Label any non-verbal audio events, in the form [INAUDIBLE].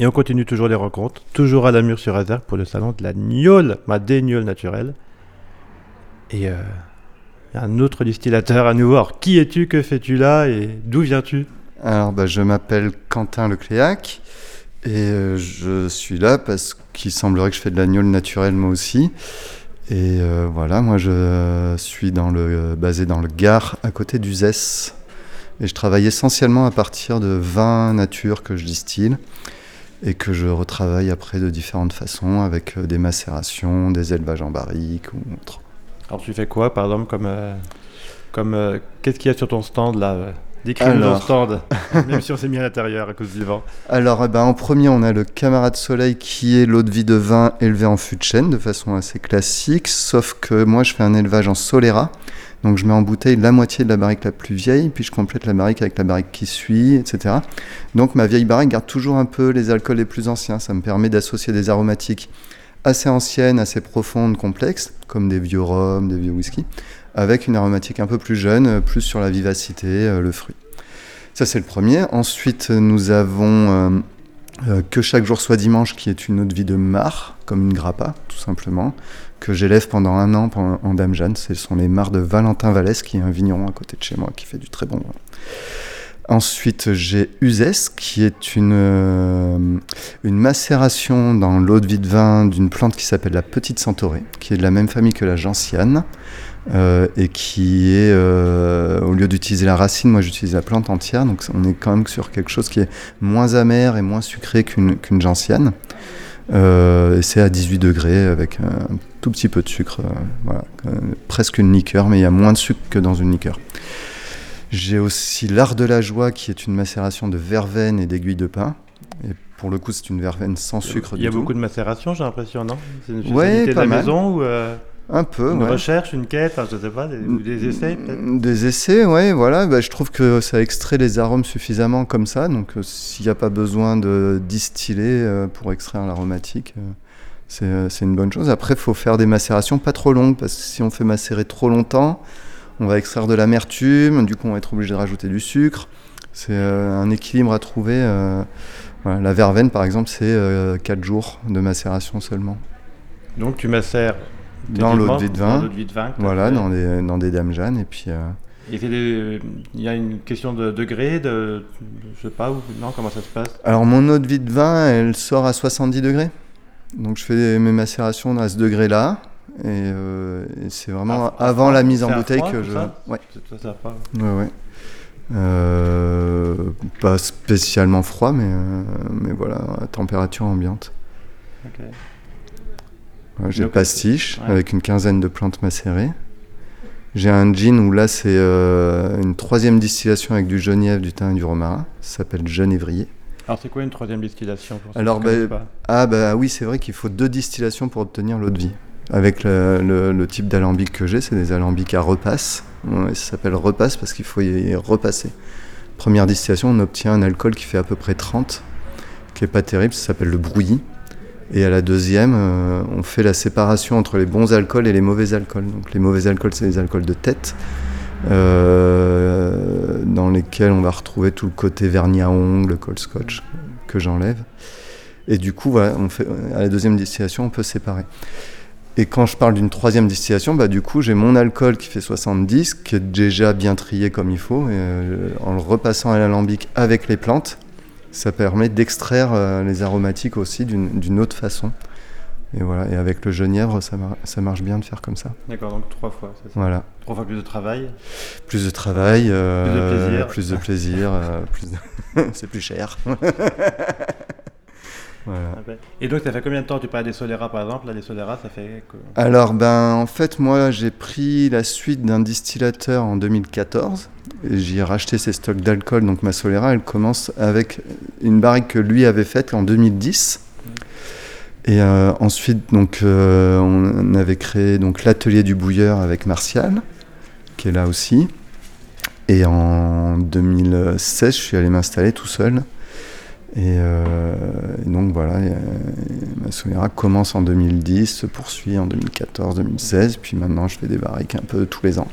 Et on continue toujours les rencontres, toujours à la mur sur Azergue pour le salon de la gnôle, ma dégnole naturelle. Et euh, un autre distillateur à nouveau. Alors, qui es-tu, que fais-tu là? Et d'où viens-tu? Alors, bah, je m'appelle Quentin Lecléac et euh, je suis là parce qu'il semblerait que je fais de la gnôle naturelle moi aussi. Et euh, voilà, moi je suis dans le, basé dans le Gard, à côté d'Uzès. Et je travaille essentiellement à partir de vins nature que je distille et que je retravaille après de différentes façons avec euh, des macérations, des élevages en barrique ou autre. Alors tu fais quoi par exemple comme, euh, comme euh, qu'est-ce qu'il y a sur ton stand là Décris-nous ton stand, même [LAUGHS] si on s'est mis à l'intérieur à cause du vent. Alors eh ben, en premier on a le camarade soleil qui est l'eau de vie de vin élevé en fût de chêne de façon assez classique, sauf que moi je fais un élevage en solera. Donc je mets en bouteille la moitié de la barrique la plus vieille, puis je complète la barrique avec la barrique qui suit, etc. Donc ma vieille barrique garde toujours un peu les alcools les plus anciens. Ça me permet d'associer des aromatiques assez anciennes, assez profondes, complexes, comme des vieux rhums, des vieux whisky, avec une aromatique un peu plus jeune, plus sur la vivacité, euh, le fruit. Ça c'est le premier. Ensuite nous avons euh, euh, que chaque jour soit dimanche, qui est une de vie de mar, comme une grappa, tout simplement que j'élève pendant un an en Dame Jeanne. Ce sont les mares de Valentin Vallès, qui est un vigneron à côté de chez moi, qui fait du très bon vin. Ensuite, j'ai Uzès, qui est une, euh, une macération dans l'eau de vie de vin d'une plante qui s'appelle la Petite Centaurée, qui est de la même famille que la gentiane, euh, et qui est, euh, au lieu d'utiliser la racine, moi j'utilise la plante entière, donc on est quand même sur quelque chose qui est moins amer et moins sucré qu'une gentiane. c'est à 18 degrés avec un tout petit peu de sucre, presque une liqueur, mais il y a moins de sucre que dans une liqueur. J'ai aussi l'art de la joie qui est une macération de verveine et d'aiguille de pin. Et pour le coup, c'est une verveine sans sucre. Il y a beaucoup de macération, j'ai l'impression, non? C'est une ouais, de la maison ou euh, un peu. Une recherche, une quête, enfin, je sais pas, des, essais peut-être? Des essais, ouais, voilà. Bah, je trouve que ça extrait les arômes suffisamment comme ça. Donc, euh, s'il n'y a pas besoin de distiller euh, pour extraire l'aromatique. c'est une bonne chose. Après, il faut faire des macérations pas trop longues, parce que si on fait macérer trop longtemps, on va extraire de l'amertume, du coup on va être obligé de rajouter du sucre. C'est euh, un équilibre à trouver. Euh, la verveine par exemple c'est 4 euh, jours de macération seulement. Donc tu macères dans l'eau de vie de vin, voilà, dans des, dans des dames Jeanne et puis... il y a une question de degré, de, je sais pas, non, comment ça se passe? Alors mon eau de vie de vin, elle sort à 70 degrés. Donc je fais mes macérations à ce degré-là. Euh, et, c'est vraiment avant la mise en bouteille que je. ouais. Ça, pas. Ouais, ouais. Euh, pas spécialement froid, mais, euh, mais voilà, à température ambiante. J'ai le pastiche avec une quinzaine de plantes macérées. J'ai un gin où là c'est une troisième distillation avec du genièvre, du thym et du romarin. Ça s'appelle Genévrier. Alors c'est quoi une troisième distillation Alors bah, ah bah oui c'est vrai qu'il faut deux distillations pour obtenir l'eau de vie. Avec le, type d'alambic que j'ai, c'est des alambics à repasse. ça s'appelle repasse parce qu'il faut y repasser. Première distillation, on obtient un alcool qui fait à peu près 30, qui est pas terrible, ça s'appelle le brouillis. Et à la deuxième, euh, on fait la séparation entre les bons alcools et les mauvais alcools. Donc les mauvais alcools, c'est les alcools de tête, euh, dans lesquels on va retrouver tout le côté vernis à ongles, cold scotch, que j'enlève. Et du coup, à la deuxième distillation, on peut séparer. Et quand je parle d'une troisième distillation, bah, du coup, j'ai mon alcool qui fait 70, qui est déjà bien trié comme il faut. Et, euh, en le repassant à l'alambic avec les plantes, ça permet d'extraire euh, les aromatiques aussi d'une autre façon. Et voilà, et avec le genièvre, ça, ça marche bien de faire comme ça. D'accord, donc trois fois, c'est ça? Voilà. Trois fois plus de travail? Plus de travail, euh, plus de plaisir. Plus de plaisir, [LAUGHS] c'est plus cher. [LAUGHS] Et donc, ça fait combien de temps tu parles des Solera par exemple? Là, les Solera, ça fait. Alors, ben, en fait, moi, j'ai pris la suite d'un distillateur en 2014. Et j'y ai racheté ses stocks d'alcool. Donc, ma Solera, elle commence avec une barrique que lui avait faite en 2010. Et euh, ensuite, donc, euh, on avait créé donc l'atelier du bouilleur avec Martial, qui est là aussi. Et en 2016, je suis allé m'installer tout seul euh, et, donc voilà, euh, ma Solera commence en 2010, se poursuit en 2014, 2016, puis maintenant je fais des barriques un peu tous les ans.